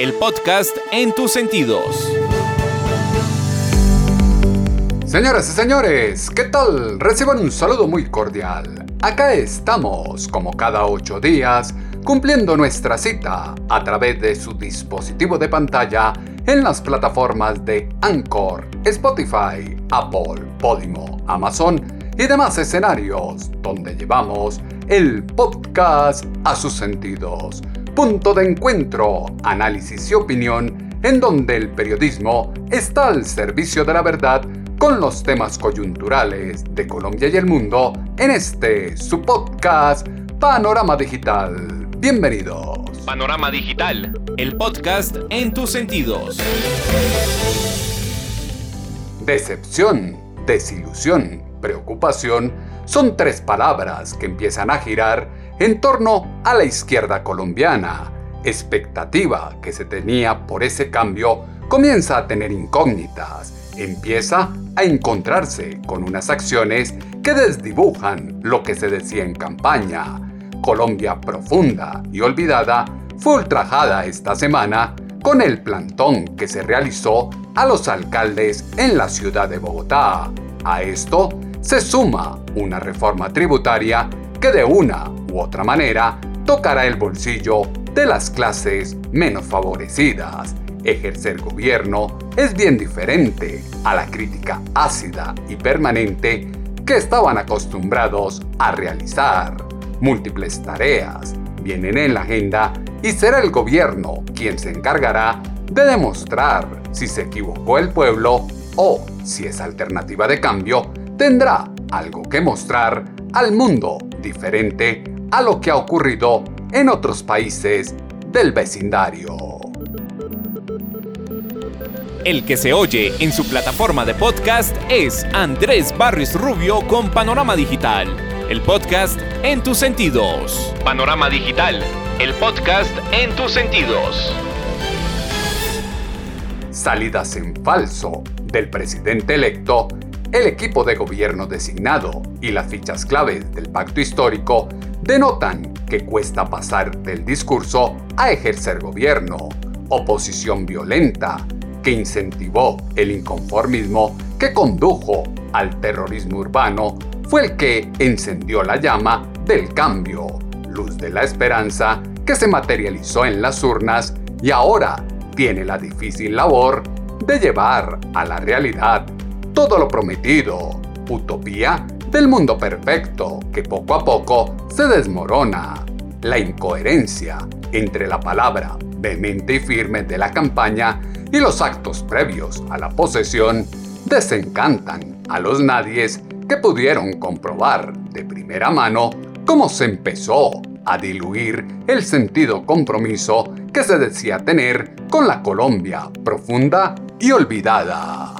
el podcast en tus sentidos. Señoras y señores, ¿qué tal? Reciban un saludo muy cordial. Acá estamos, como cada ocho días, cumpliendo nuestra cita a través de su dispositivo de pantalla en las plataformas de Anchor, Spotify, Apple, Podimo, Amazon y demás escenarios donde llevamos el podcast a sus sentidos. Punto de encuentro, análisis y opinión en donde el periodismo está al servicio de la verdad con los temas coyunturales de Colombia y el mundo en este su podcast Panorama Digital. Bienvenidos. Panorama Digital, el podcast en tus sentidos. Decepción, desilusión, preocupación son tres palabras que empiezan a girar en torno a la izquierda colombiana. Expectativa que se tenía por ese cambio comienza a tener incógnitas empieza a encontrarse con unas acciones que desdibujan lo que se decía en campaña. Colombia profunda y olvidada fue ultrajada esta semana con el plantón que se realizó a los alcaldes en la ciudad de Bogotá. A esto se suma una reforma tributaria que de una u otra manera tocará el bolsillo de las clases menos favorecidas Ejercer gobierno es bien diferente a la crítica ácida y permanente que estaban acostumbrados a realizar. Múltiples tareas vienen en la agenda y será el gobierno quien se encargará de demostrar si se equivocó el pueblo o si esa alternativa de cambio tendrá algo que mostrar al mundo diferente a lo que ha ocurrido en otros países del vecindario. El que se oye en su plataforma de podcast es Andrés Barris Rubio con Panorama Digital, el podcast en tus sentidos. Panorama Digital, el podcast en tus sentidos. Salidas en falso del presidente electo, el equipo de gobierno designado y las fichas claves del pacto histórico denotan que cuesta pasar del discurso a ejercer gobierno, oposición violenta, que incentivó el inconformismo que condujo al terrorismo urbano fue el que encendió la llama del cambio, luz de la esperanza que se materializó en las urnas y ahora tiene la difícil labor de llevar a la realidad todo lo prometido, utopía del mundo perfecto que poco a poco se desmorona. La incoherencia entre la palabra vehemente y firme de la campaña y los actos previos a la posesión desencantan a los nadies que pudieron comprobar de primera mano cómo se empezó a diluir el sentido compromiso que se decía tener con la Colombia profunda y olvidada.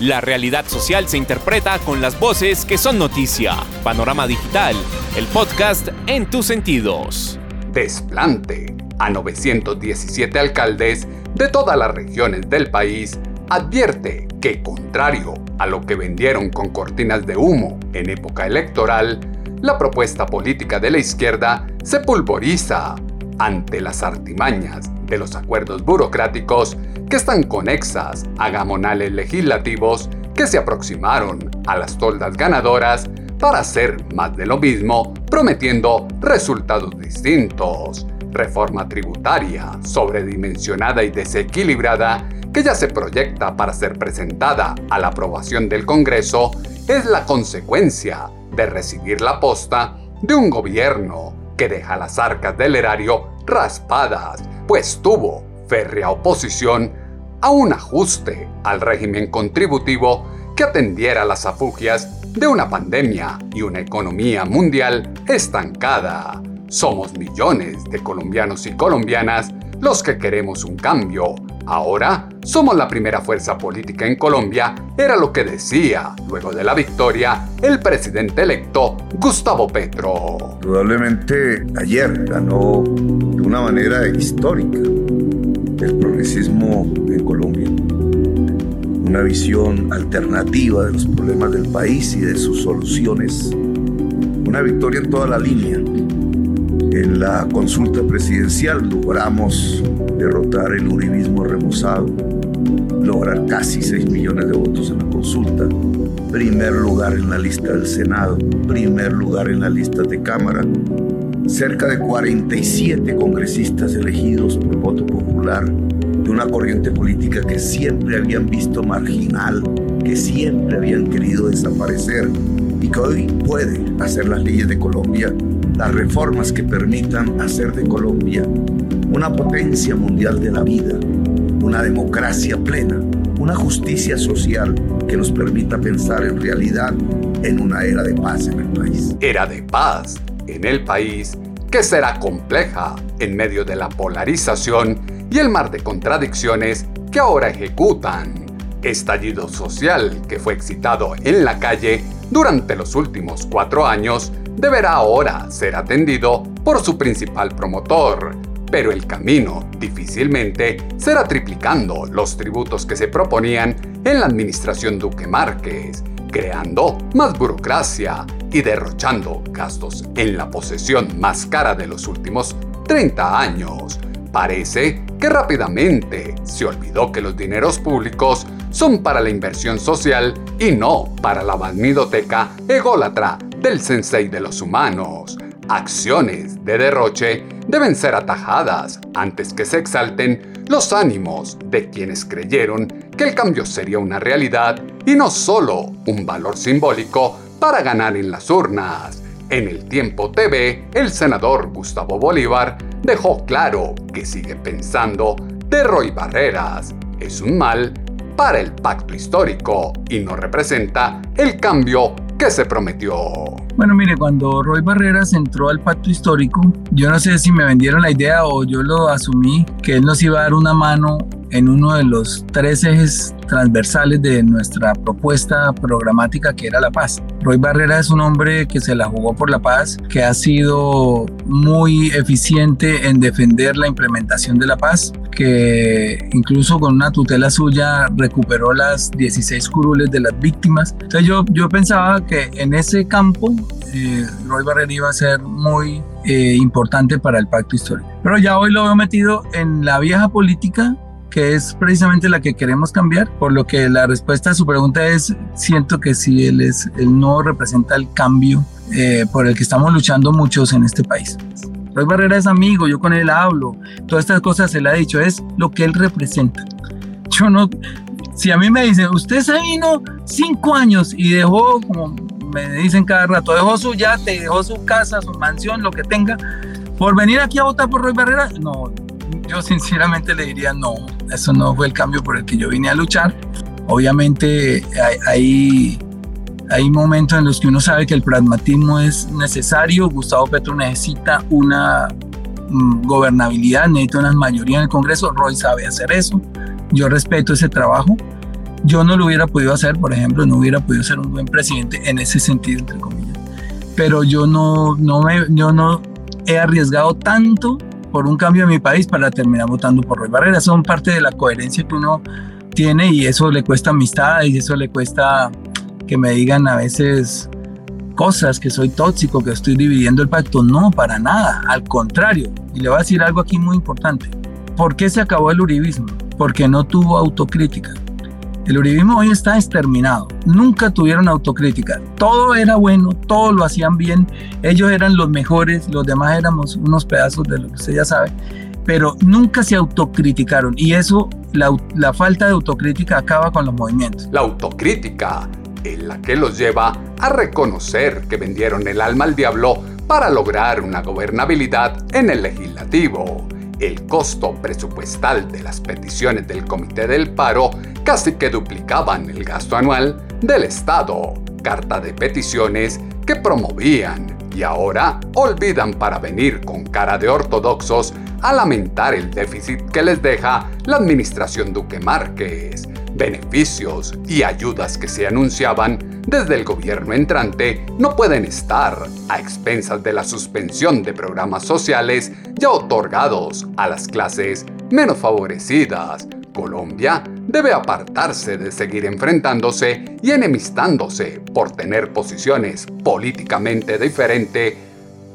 La realidad social se interpreta con las voces que son noticia. Panorama Digital, el podcast en tus sentidos. Desplante a 917 alcaldes de todas las regiones del país, advierte que, contrario a lo que vendieron con cortinas de humo en época electoral, la propuesta política de la izquierda se pulveriza ante las artimañas de los acuerdos burocráticos que están conexas a gamonales legislativos que se aproximaron a las toldas ganadoras para hacer más de lo mismo, prometiendo resultados distintos. Reforma tributaria sobredimensionada y desequilibrada que ya se proyecta para ser presentada a la aprobación del Congreso es la consecuencia de recibir la posta de un gobierno que deja las arcas del erario raspadas, pues tuvo férrea oposición a un ajuste al régimen contributivo que atendiera las afugias de una pandemia y una economía mundial estancada. Somos millones de colombianos y colombianas los que queremos un cambio. Ahora somos la primera fuerza política en Colombia, era lo que decía, luego de la victoria, el presidente electo Gustavo Petro. Probablemente ayer ganó de una manera histórica el progresismo en Colombia. Una visión alternativa de los problemas del país y de sus soluciones. Una victoria en toda la línea. En la consulta presidencial logramos derrotar el uribismo remozado, lograr casi 6 millones de votos en la consulta, primer lugar en la lista del Senado, primer lugar en la lista de Cámara, cerca de 47 congresistas elegidos por voto popular de una corriente política que siempre habían visto marginal, que siempre habían querido desaparecer y que hoy puede hacer las leyes de Colombia, las reformas que permitan hacer de Colombia una potencia mundial de la vida, una democracia plena, una justicia social que nos permita pensar en realidad en una era de paz en el país. Era de paz en el país que será compleja en medio de la polarización y el mar de contradicciones que ahora ejecutan. Estallido social que fue excitado en la calle durante los últimos cuatro años deberá ahora ser atendido por su principal promotor, pero el camino difícilmente será triplicando los tributos que se proponían en la administración Duque Márquez, creando más burocracia y derrochando gastos en la posesión más cara de los últimos 30 años. Parece que rápidamente se olvidó que los dineros públicos son para la inversión social y no para la magnidoteca ególatra del sensei de los humanos. Acciones de derroche deben ser atajadas antes que se exalten los ánimos de quienes creyeron que el cambio sería una realidad y no solo un valor simbólico para ganar en las urnas. En el Tiempo TV, el senador Gustavo Bolívar dejó claro que sigue pensando de Roy Barreras es un mal para el pacto histórico y no representa el cambio que se prometió. Bueno, mire, cuando Roy Barreras entró al pacto histórico, yo no sé si me vendieron la idea o yo lo asumí que él nos iba a dar una mano en uno de los tres ejes transversales de nuestra propuesta programática que era la paz. Roy Barrera es un hombre que se la jugó por la paz, que ha sido muy eficiente en defender la implementación de la paz, que incluso con una tutela suya recuperó las 16 curules de las víctimas. Entonces yo, yo pensaba que en ese campo eh, Roy Barrera iba a ser muy eh, importante para el pacto histórico. Pero ya hoy lo veo metido en la vieja política que es precisamente la que queremos cambiar, por lo que la respuesta a su pregunta es, siento que si él, es, él no representa el cambio eh, por el que estamos luchando muchos en este país. Roy Barrera es amigo, yo con él hablo, todas estas cosas se le ha dicho, es lo que él representa. Yo no, si a mí me dicen, usted se vino cinco años y dejó, como me dicen cada rato, dejó su yate, dejó su casa, su mansión, lo que tenga, por venir aquí a votar por Roy Barrera, no, yo sinceramente le diría no, eso no fue el cambio por el que yo vine a luchar. Obviamente hay, hay momentos en los que uno sabe que el pragmatismo es necesario. Gustavo Petro necesita una mm, gobernabilidad, necesita una mayoría en el Congreso. Roy sabe hacer eso. Yo respeto ese trabajo. Yo no lo hubiera podido hacer, por ejemplo, no hubiera podido ser un buen presidente en ese sentido, entre comillas. Pero yo no, no, me, yo no he arriesgado tanto por un cambio en mi país para terminar votando por Roy Barrera. Son parte de la coherencia que uno tiene y eso le cuesta amistad y eso le cuesta que me digan a veces cosas, que soy tóxico, que estoy dividiendo el pacto. No, para nada, al contrario. Y le voy a decir algo aquí muy importante. ¿Por qué se acabó el uribismo? Porque no tuvo autocrítica. El uribismo hoy está exterminado. Nunca tuvieron autocrítica. Todo era bueno, todo lo hacían bien. Ellos eran los mejores, los demás éramos unos pedazos de lo que usted ya sabe. Pero nunca se autocriticaron. Y eso, la, la falta de autocrítica acaba con los movimientos. La autocrítica es la que los lleva a reconocer que vendieron el alma al diablo para lograr una gobernabilidad en el legislativo. El costo presupuestal de las peticiones del Comité del Paro casi que duplicaban el gasto anual del Estado, carta de peticiones que promovían y ahora olvidan para venir con cara de ortodoxos a lamentar el déficit que les deja la administración Duque Márquez, beneficios y ayudas que se anunciaban desde el gobierno entrante no pueden estar a expensas de la suspensión de programas sociales ya otorgados a las clases menos favorecidas. Colombia debe apartarse de seguir enfrentándose y enemistándose por tener posiciones políticamente diferentes,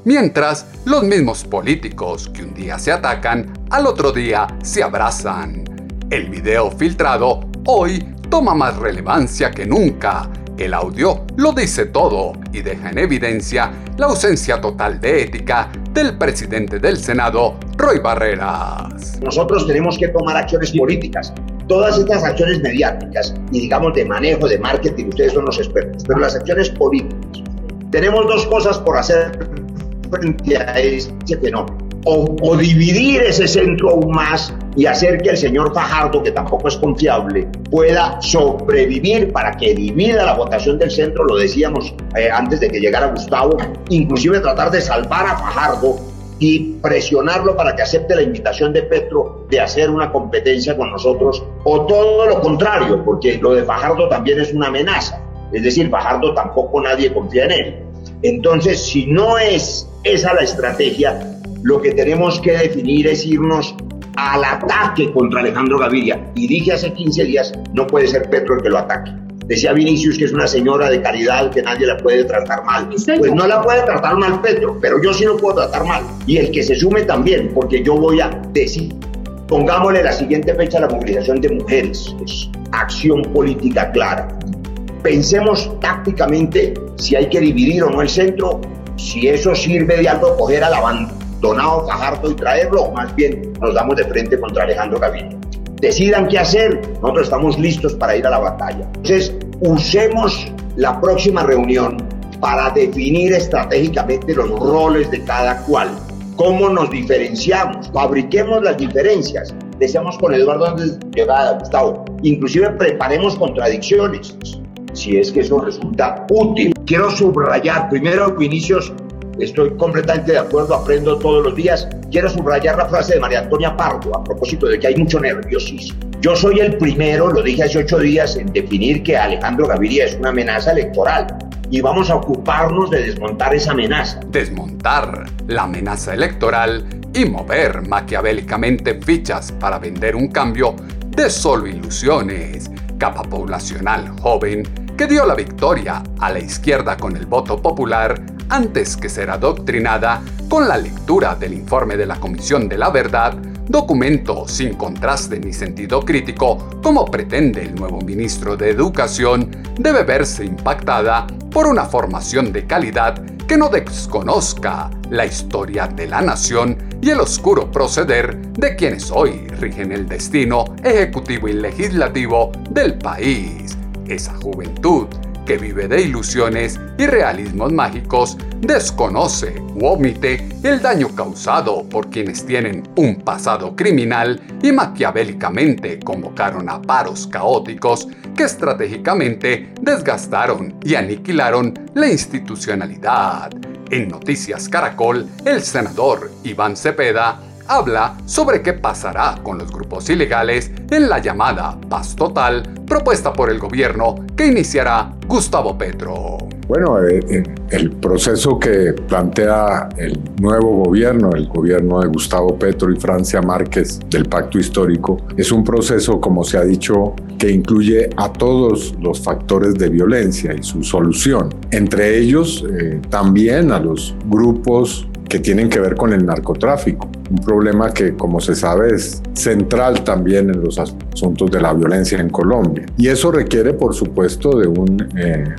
mientras los mismos políticos que un día se atacan, al otro día se abrazan. El video filtrado hoy toma más relevancia que nunca. El audio lo dice todo y deja en evidencia la ausencia total de ética del presidente del Senado, Roy Barreras. Nosotros tenemos que tomar acciones políticas. Todas estas acciones mediáticas y digamos de manejo, de marketing, ustedes son los expertos, pero las acciones políticas. Tenemos dos cosas por hacer frente a. O, o dividir ese centro aún más y hacer que el señor Fajardo, que tampoco es confiable, pueda sobrevivir para que divida la votación del centro, lo decíamos eh, antes de que llegara Gustavo, inclusive tratar de salvar a Fajardo y presionarlo para que acepte la invitación de Petro de hacer una competencia con nosotros, o todo lo contrario, porque lo de Fajardo también es una amenaza, es decir, Fajardo tampoco nadie confía en él. Entonces, si no es esa la estrategia, lo que tenemos que definir es irnos al ataque contra Alejandro Gaviria. Y dije hace 15 días, no puede ser Petro el que lo ataque. Decía Vinicius que es una señora de caridad que nadie la puede tratar mal. Pues no la puede tratar mal Petro, pero yo sí lo puedo tratar mal. Y el que se sume también, porque yo voy a decir, pongámosle la siguiente fecha a la movilización de mujeres. Es acción política clara. Pensemos tácticamente si hay que dividir o no el centro, si eso sirve de algo, coger a la banda Donado Fajardo y traerlo, o más bien nos damos de frente contra Alejandro Gaviria. Decidan qué hacer, nosotros estamos listos para ir a la batalla. Entonces, usemos la próxima reunión para definir estratégicamente los roles de cada cual, cómo nos diferenciamos, fabriquemos las diferencias. Decíamos con Eduardo antes de llegar Gustavo, inclusive preparemos contradicciones, si es que eso resulta útil. Quiero subrayar primero, Vinicius, Estoy completamente de acuerdo, aprendo todos los días. Quiero subrayar la frase de María Antonia Pardo a propósito de que hay mucho nerviosismo. Yo soy el primero, lo dije hace ocho días, en definir que Alejandro Gaviria es una amenaza electoral y vamos a ocuparnos de desmontar esa amenaza. Desmontar la amenaza electoral y mover maquiavélicamente fichas para vender un cambio de solo ilusiones. Capa poblacional joven que dio la victoria a la izquierda con el voto popular antes que ser adoctrinada con la lectura del informe de la Comisión de la Verdad, documento sin contraste ni sentido crítico, como pretende el nuevo ministro de Educación, debe verse impactada por una formación de calidad que no desconozca la historia de la nación y el oscuro proceder de quienes hoy rigen el destino ejecutivo y legislativo del país. Esa juventud que vive de ilusiones y realismos mágicos, desconoce u omite el daño causado por quienes tienen un pasado criminal y maquiavélicamente convocaron a paros caóticos que estratégicamente desgastaron y aniquilaron la institucionalidad. En Noticias Caracol, el senador Iván Cepeda habla sobre qué pasará con los grupos ilegales en la llamada paz total propuesta por el gobierno que iniciará Gustavo Petro. Bueno, eh, eh, el proceso que plantea el nuevo gobierno, el gobierno de Gustavo Petro y Francia Márquez del pacto histórico, es un proceso, como se ha dicho, que incluye a todos los factores de violencia y su solución, entre ellos eh, también a los grupos que tienen que ver con el narcotráfico, un problema que, como se sabe, es central también en los asuntos de la violencia en Colombia. Y eso requiere, por supuesto, de un, eh,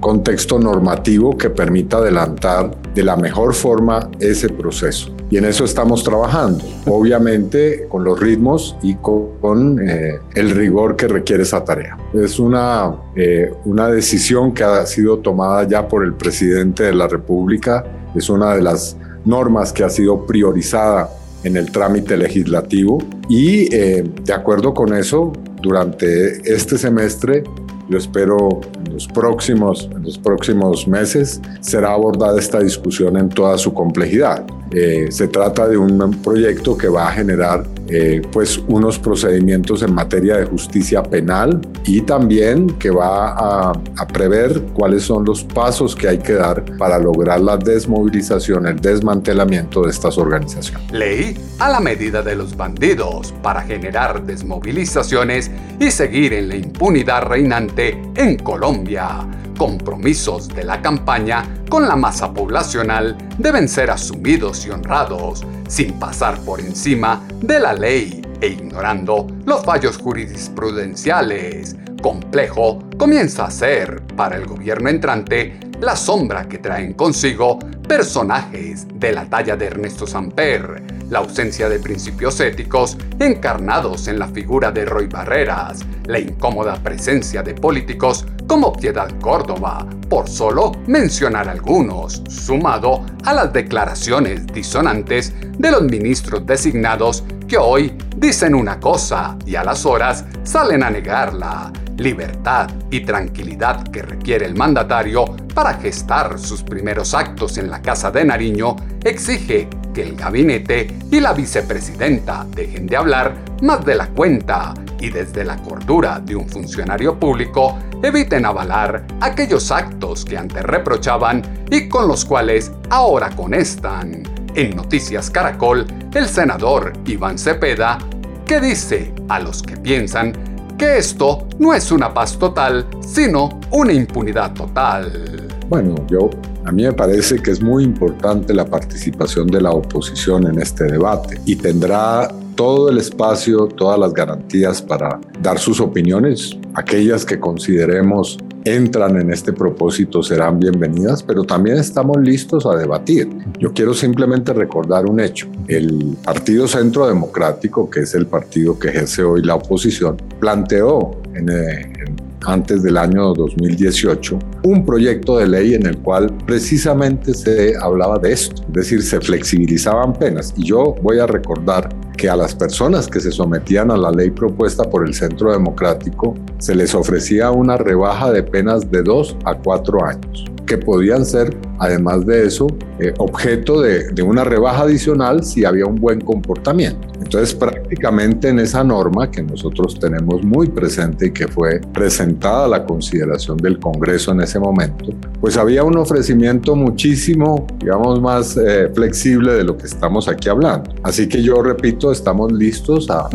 contexto normativo que permita adelantar de la mejor forma ese proceso. Y en eso estamos trabajando, obviamente con los ritmos y con, eh, el rigor que requiere esa tarea. Es una, eh, una decisión que ha sido tomada ya por el presidente de la República, es una de las normas que ha sido priorizada en el trámite legislativo y eh, de acuerdo con eso, durante este semestre, yo espero en los próximos, en los próximos meses, será abordada esta discusión en toda su complejidad. Eh, se trata de un proyecto que va a generar eh, pues unos procedimientos en materia de justicia penal y también que va a, a, prever cuáles son los pasos que hay que dar para lograr la desmovilización, el desmantelamiento de estas organizaciones. Ley a la medida de los bandidos para generar desmovilizaciones y seguir en la impunidad reinante en Colombia compromisos de la campaña con la masa poblacional deben ser asumidos y honrados, sin pasar por encima de la ley e ignorando los fallos jurisprudenciales. Complejo comienza a ser para el gobierno entrante la sombra que traen consigo personajes de la talla de Ernesto Samper, la ausencia de principios éticos encarnados en la figura de Roy Barreras, la incómoda presencia de políticos como Piedad Córdoba, por solo mencionar algunos, sumado a las declaraciones disonantes de los ministros designados que hoy dicen una cosa y a las horas salen a negarla. Libertad y tranquilidad que requiere el mandatario para gestar sus primeros actos en la Casa de Nariño exige que el gabinete y la vicepresidenta dejen de hablar más de la cuenta y desde la cordura de un funcionario público eviten avalar aquellos actos que antes reprochaban y con los cuales ahora conestan. En Noticias Caracol, el senador Iván Cepeda, que dice a los que piensan que esto no es una paz total, sino una impunidad total. Bueno, yo a mí me parece que es muy importante la participación de la oposición en este debate y tendrá todo el espacio, todas las garantías para dar sus opiniones. Aquellas que consideremos entran en este propósito serán bienvenidas, pero también estamos listos a debatir. Yo quiero simplemente recordar un hecho. El Partido Centro Democrático, que es el partido que ejerce hoy la oposición, planteó en, eh, en antes del año 2018 un proyecto de ley en el cual precisamente se hablaba de esto, es decir, se flexibilizaban penas. Y yo voy a recordar que a las personas que se sometían a la ley propuesta por el Centro Democrático se les ofrecía una rebaja de penas de dos a cuatro años que podían ser, además de eso, eh, objeto de, de, una rebaja adicional si había un buen comportamiento. Entonces, prácticamente en esa norma que nosotros tenemos muy presente y que fue presentada a la consideración del Congreso en ese momento, pues había un ofrecimiento muchísimo, digamos, más eh, flexible de lo que estamos aquí hablando. Así que yo repito, estamos listos a...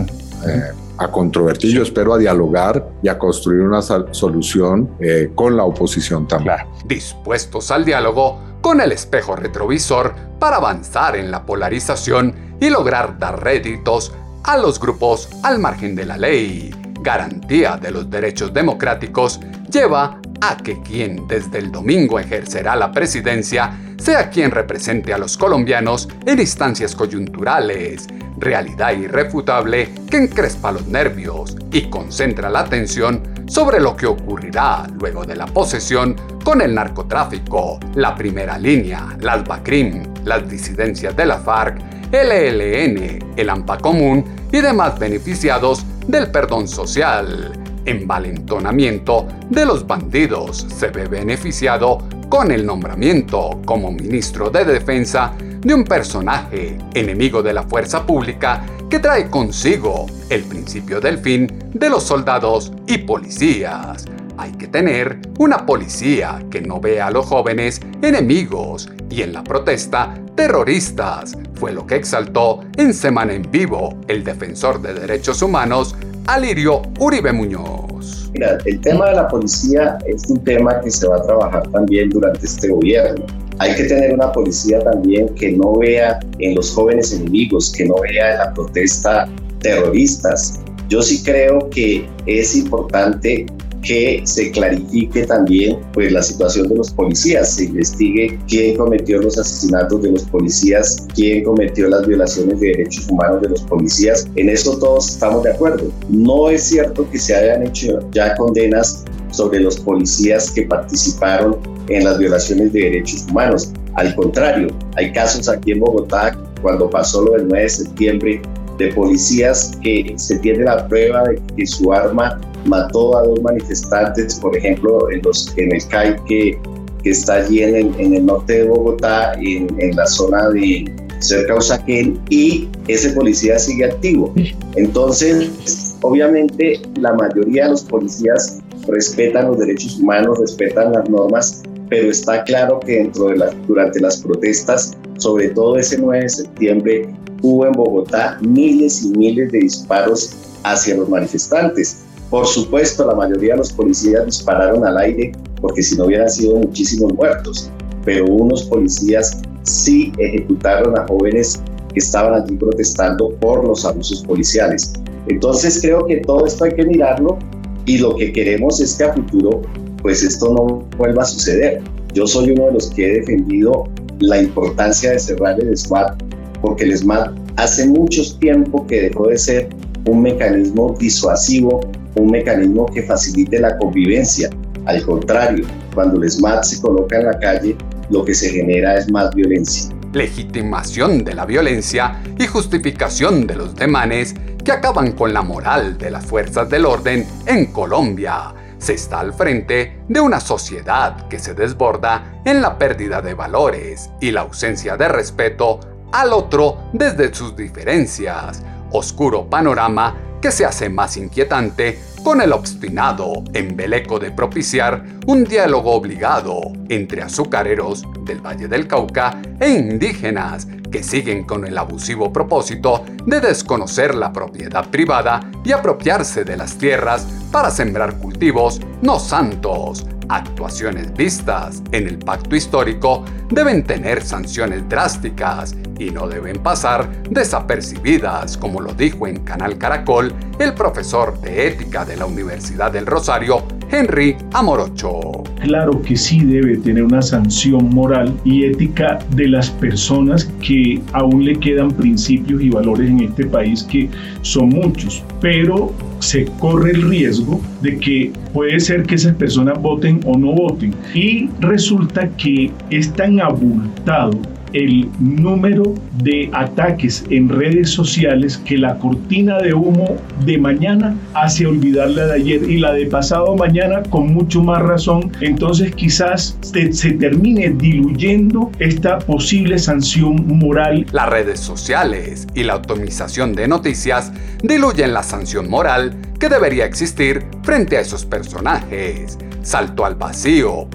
Eh, a controvertir, yo espero a dialogar y a construir una solución eh, con la oposición también. Dispuestos al diálogo con el espejo retrovisor para avanzar en la polarización y lograr dar réditos a los grupos al margen de la ley. Garantía de los derechos democráticos lleva a que quien desde el domingo ejercerá la presidencia sea quien represente a los colombianos en instancias coyunturales, realidad irrefutable que encrespa los nervios y concentra la atención sobre lo que ocurrirá luego de la posesión con el narcotráfico, la primera línea, las BACRIM, las disidencias de la FARC, el ELN, el AMPA Común y demás beneficiados del perdón social. Envalentonamiento de los bandidos se ve beneficiado con el nombramiento como ministro de Defensa de un personaje enemigo de la fuerza pública que trae consigo el principio del fin de los soldados y policías. Hay que tener una policía que no vea a los jóvenes enemigos y en la protesta terroristas, fue lo que exaltó en Semana en Vivo el defensor de derechos humanos Alirio Uribe Muñoz. Mira, el tema de la policía es un tema que se va a trabajar también durante este gobierno. Hay que tener una policía también que no vea en los jóvenes enemigos, que no vea en la protesta terroristas. Yo sí creo que es importante que se clarifique también pues, la situación de los policías, se investigue quién cometió los asesinatos de los policías, quién cometió las violaciones de derechos humanos de los policías. En eso todos estamos de acuerdo. No es cierto que se hayan hecho ya condenas sobre los policías que participaron en las violaciones de derechos humanos. Al contrario, hay casos aquí en Bogotá, cuando pasó lo del 9 de septiembre, de policías que se tiene la prueba de que su arma mató a dos manifestantes, por ejemplo, en, los, en el CAI que, que está allí en el, en el, norte de Bogotá, en, en la zona de, cerca a Usaquén, y ese policía sigue activo. Entonces, obviamente, la mayoría de los policías respetan los derechos humanos, respetan las normas, pero está claro que dentro de las, durante las protestas, sobre todo ese 9 de septiembre, hubo en Bogotá miles y miles de disparos hacia los manifestantes. Por supuesto, la mayoría de los policías dispararon al aire porque si no hubieran sido muchísimos muertos, pero unos policías sí ejecutaron a jóvenes que estaban allí protestando por los abusos policiales. Entonces creo que todo esto hay que mirarlo y lo que queremos es que a futuro pues esto no vuelva a suceder. Yo soy uno de los que he defendido la importancia de cerrar el SMAT porque el SMAT hace mucho tiempo que dejó de ser un mecanismo disuasivo, un mecanismo que facilite la convivencia. Al contrario, cuando el SMAT se coloca en la calle, lo que se genera es más violencia. Legitimación de la violencia y justificación de los demanes que acaban con la moral de las fuerzas del orden en Colombia. Se está al frente de una sociedad que se desborda en la pérdida de valores y la ausencia de respeto al otro desde sus diferencias. Oscuro panorama que se hace más inquietante con el obstinado embeleco de propiciar un diálogo obligado entre azucareros del Valle del Cauca e indígenas que siguen con el abusivo propósito de desconocer la propiedad privada y apropiarse de las tierras para sembrar cultivos no santos. Actuaciones vistas en el pacto histórico deben tener sanciones drásticas y no deben pasar desapercibidas, como lo dijo en Canal Caracol el profesor de ética de la Universidad del Rosario, Henry Amorocho. Claro que sí debe tener una sanción moral y ética de las personas que aún le quedan principios y valores en este país que son muchos, pero se corre el riesgo de que puede ser que esas personas voten o no voten. Y resulta que es tan abultado el número de ataques en redes sociales que la cortina de humo de mañana hace olvidar la de ayer y la de pasado mañana con mucho más razón. Entonces quizás se, termine diluyendo esta posible sanción moral. Las redes sociales y la optimización de noticias diluyen la sanción moral que debería existir frente a esos personajes. Salto al vacío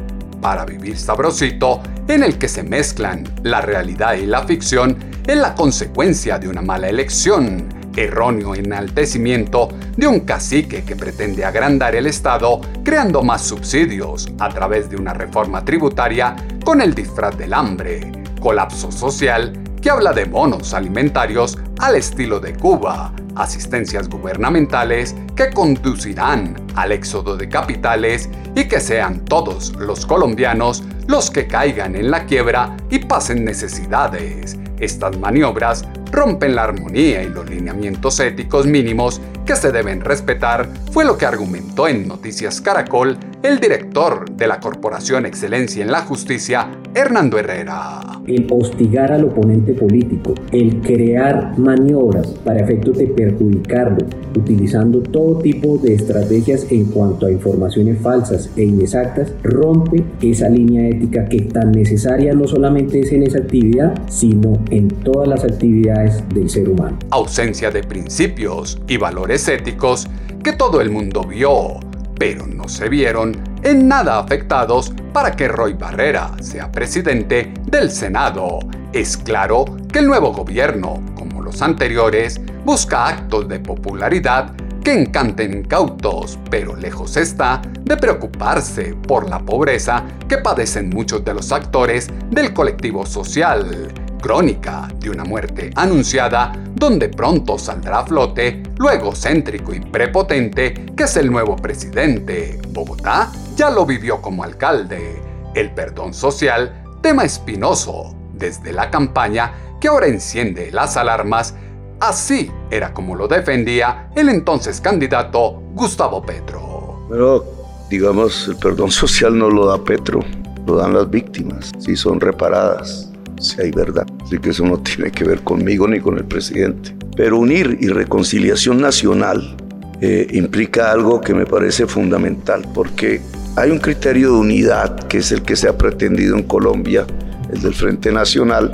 para vivir sabrosito en el que se mezclan la realidad y la ficción es la consecuencia de una mala elección, erróneo enaltecimiento de un cacique que pretende agrandar el Estado creando más subsidios a través de una reforma tributaria con el disfraz del hambre, colapso social que habla de bonos alimentarios al estilo de Cuba, asistencias gubernamentales que conducirán al éxodo de capitales y que sean todos los colombianos los que caigan en la quiebra y pasen necesidades. Estas maniobras rompen la armonía y los lineamientos éticos mínimos que se deben respetar, fue lo que argumentó en Noticias Caracol el director de la Corporación Excelencia en la Justicia, Hernando Herrera. El hostigar al oponente político, el crear maniobras para efectos de perjudicarlo, utilizando todo tipo de estrategias en cuanto a informaciones falsas e inexactas, rompe esa línea ética que tan necesaria no solamente es en esa actividad, sino en todas las actividades del ser humano. Ausencia de principios y valores éticos que todo el mundo vio pero no se vieron en nada afectados para que Roy Barrera sea presidente del Senado. Es claro que el nuevo gobierno, como los anteriores, busca actos de popularidad que encanten incautos, pero lejos está de preocuparse por la pobreza que padecen muchos de los actores del colectivo social crónica de una muerte anunciada donde pronto saldrá a flote lo egocéntrico y prepotente que es el nuevo presidente. Bogotá ya lo vivió como alcalde. El perdón social, tema espinoso desde la campaña que ahora enciende las alarmas. Así era como lo defendía el entonces candidato Gustavo Petro. Pero, digamos, el perdón social no lo da Petro, lo dan las víctimas, si son reparadas si hay verdad. Así que eso no tiene que ver conmigo ni con el presidente. Pero unir y reconciliación nacional eh, implica algo que me parece fundamental, porque hay un criterio de unidad que es el que se ha pretendido en Colombia, el del Frente Nacional,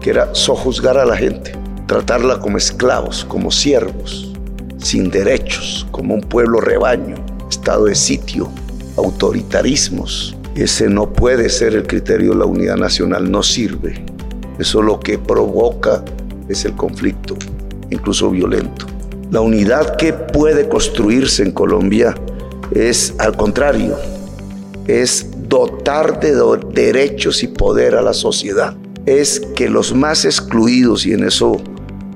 que era sojuzgar a la gente, tratarla como esclavos, como siervos, sin derechos, como un pueblo rebaño, estado de sitio, autoritarismos. Ese no puede ser el criterio de la unidad nacional, no sirve. Eso lo que provoca es el conflicto, incluso violento. La unidad que puede construirse en Colombia es, al contrario, es dotar de derechos y poder a la sociedad. Es que los más excluidos, y en eso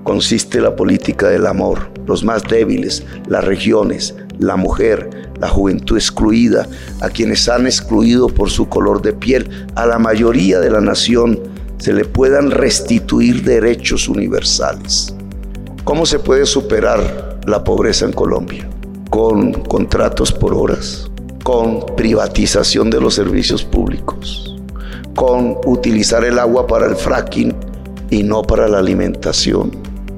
consiste la política del amor, los más débiles, las regiones, la mujer, la juventud excluida, a quienes han excluido por su color de piel, a la mayoría de la nación se le puedan restituir derechos universales. ¿Cómo se puede superar la pobreza en Colombia? Con contratos por horas, con privatización de los servicios públicos, con utilizar el agua para el fracking y no para la alimentación,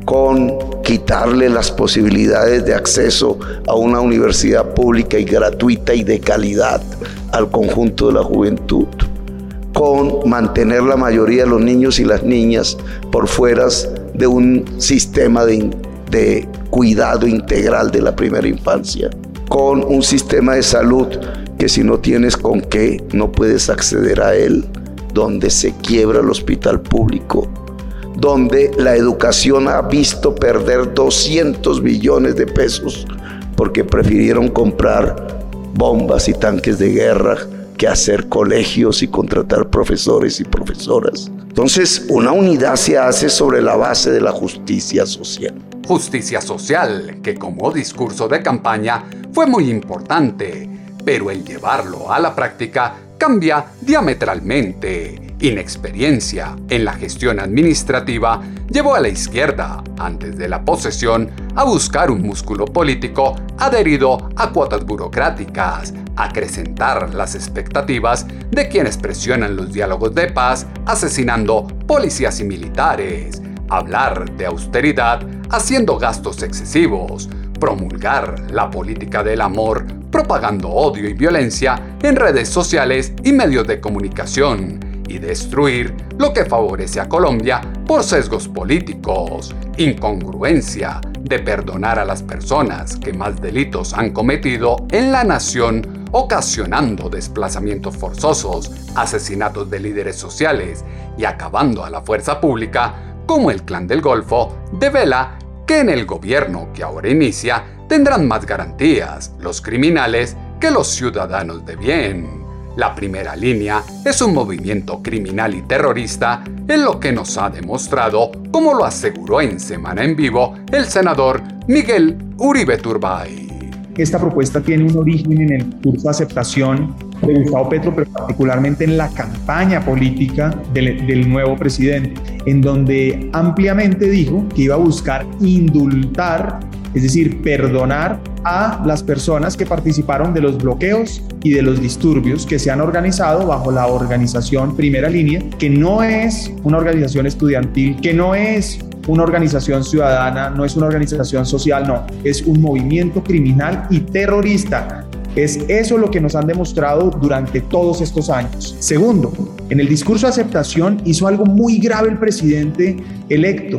con quitarle las posibilidades de acceso a una universidad pública y gratuita y de calidad al conjunto de la juventud, con mantener la mayoría de los niños y las niñas por fuera de un sistema de, de cuidado integral de la primera infancia, con un sistema de salud que si no tienes con qué no puedes acceder a él, donde se quiebra el hospital público, donde la educación ha visto perder 200 millones de pesos porque prefirieron comprar bombas y tanques de guerra que hacer colegios y contratar profesores y profesoras. Entonces, una unidad se hace sobre la base de la justicia social. Justicia social, que como discurso de campaña fue muy importante, pero el llevarlo a la práctica cambia diametralmente inexperiencia en la gestión administrativa llevó a la izquierda, antes de la posesión, a buscar un músculo político adherido a cuotas burocráticas, acrecentar las expectativas de quienes presionan los diálogos de paz asesinando policías y militares, hablar de austeridad haciendo gastos excesivos, promulgar la política del amor propagando odio y violencia en redes sociales y medios de comunicación, y destruir lo que favorece a Colombia por sesgos políticos, incongruencia de perdonar a las personas que más delitos han cometido en la nación, ocasionando desplazamientos forzosos, asesinatos de líderes sociales y acabando a la fuerza pública, como el Clan del Golfo, devela que en el gobierno que ahora inicia tendrán más garantías los criminales que los ciudadanos de bien. La primera línea es un movimiento criminal y terrorista en lo que nos ha demostrado, como lo aseguró en Semana en Vivo el senador Miguel Uribe Turbay. Esta propuesta tiene un origen en el curso de aceptación de Gustavo Petro, pero particularmente en la campaña política del, del, nuevo presidente, en donde ampliamente dijo que iba a buscar indultar, es decir, perdonar a las personas que participaron de los bloqueos y de los disturbios que se han organizado bajo la organización Primera Línea, que no es una organización estudiantil, que no es una organización ciudadana, no es una organización social, no, es un movimiento criminal y terrorista es eso lo que nos han demostrado durante todos estos años. Segundo, en el discurso de aceptación hizo algo muy grave el presidente electo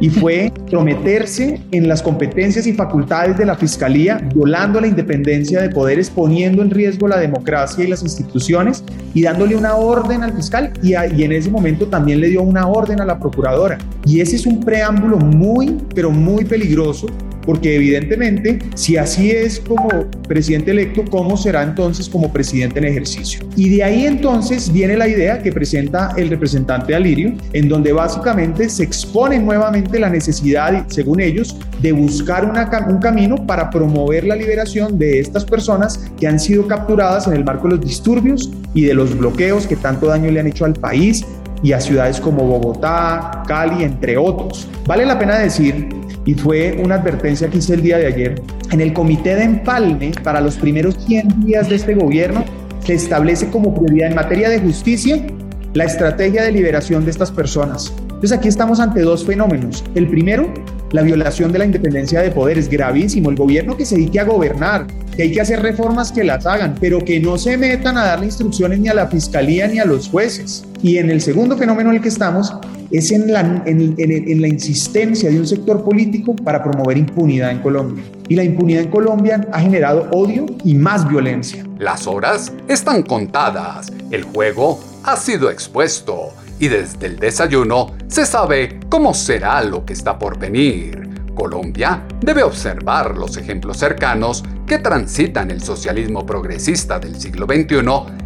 y fue prometerse en las competencias y facultades de la Fiscalía, violando la independencia de poderes, poniendo en riesgo la democracia y las instituciones y dándole una orden al fiscal y, y en ese momento también le dio una orden a la procuradora. Y ese es un preámbulo muy, pero muy peligroso porque evidentemente, si así es como presidente electo, ¿cómo será entonces como presidente en ejercicio? Y de ahí entonces viene la idea que presenta el representante Alirio, en donde básicamente se expone nuevamente la necesidad, según ellos, de buscar un camino para promover la liberación de estas personas que han sido capturadas en el marco de los disturbios y de los bloqueos que tanto daño le han hecho al país y a ciudades como Bogotá, Cali, entre otros. Vale la pena decir y fue una advertencia que hice el día de ayer. En el comité de empalme para los primeros 100 días de este gobierno se establece como prioridad en materia de justicia la estrategia de liberación de estas personas. Entonces aquí estamos ante dos fenómenos. El primero, la violación de la independencia de poderes, gravísimo. El gobierno que se dedique a gobernar, que hay que hacer reformas que las hagan, pero que no se metan a darle instrucciones ni a la fiscalía ni a los jueces. Y en el segundo fenómeno en el que estamos es en la, en, la insistencia de un sector político para promover impunidad en Colombia. Y la impunidad en Colombia ha generado odio y más violencia. Las horas están contadas, el juego ha sido expuesto y desde el desayuno se sabe cómo será lo que está por venir. Colombia debe observar los ejemplos cercanos que transitan el socialismo progresista del siglo XXI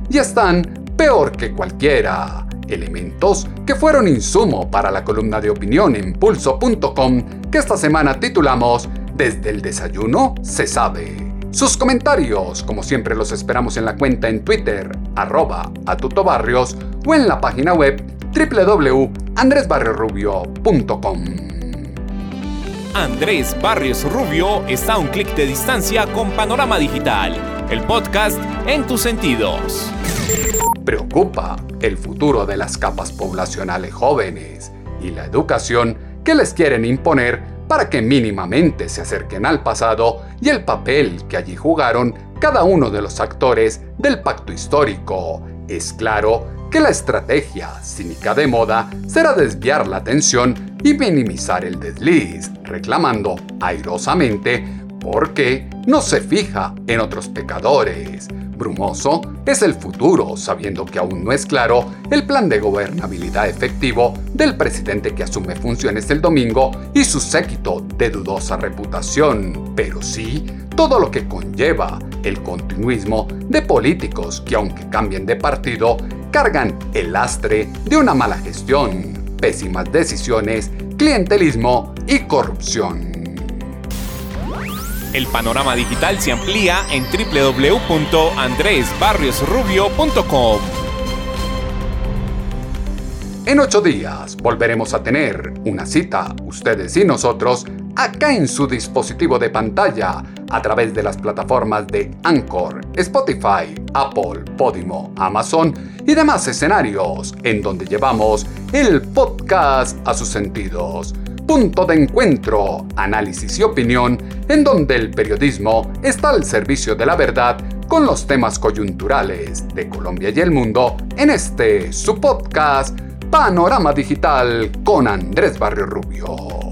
y están peor que cualquiera. Elementos que fueron insumo para la columna de opinión en pulso.com que esta semana titulamos Desde el desayuno se sabe. Sus comentarios, como siempre, los esperamos en la cuenta en Twitter, arroba atutobarrios, o en la página web www.andresbarriosrubio.com. Andrés Barrios Rubio está a un clic de distancia con Panorama Digital, el podcast en tus sentidos. Preocupa el futuro de las capas poblacionales jóvenes y la educación que les quieren imponer para que mínimamente se acerquen al pasado y el papel que allí jugaron cada uno de los actores del pacto histórico. Es claro que la estrategia cínica de moda será desviar la atención y minimizar el desliz, reclamando airosamente por qué no se fija en otros pecadores, Brumoso es el futuro, sabiendo que aún no es claro el plan de gobernabilidad efectivo del presidente que asume funciones el domingo y su séquito de dudosa reputación, pero sí todo lo que conlleva el continuismo de políticos que aunque cambien de partido, cargan el lastre de una mala gestión, pésimas decisiones, clientelismo y corrupción. El panorama digital se amplía en www.andresbarriosrubio.com. En ocho días volveremos a tener una cita, ustedes y nosotros, acá en su dispositivo de pantalla, a través de las plataformas de Anchor, Spotify, Apple, Podimo, Amazon y demás escenarios, en donde llevamos el podcast a sus sentidos. Punto de encuentro, análisis y opinión, en donde el periodismo está al servicio de la verdad con los temas coyunturales de Colombia y el mundo en este su podcast Panorama Digital con Andrés Barrio Rubio.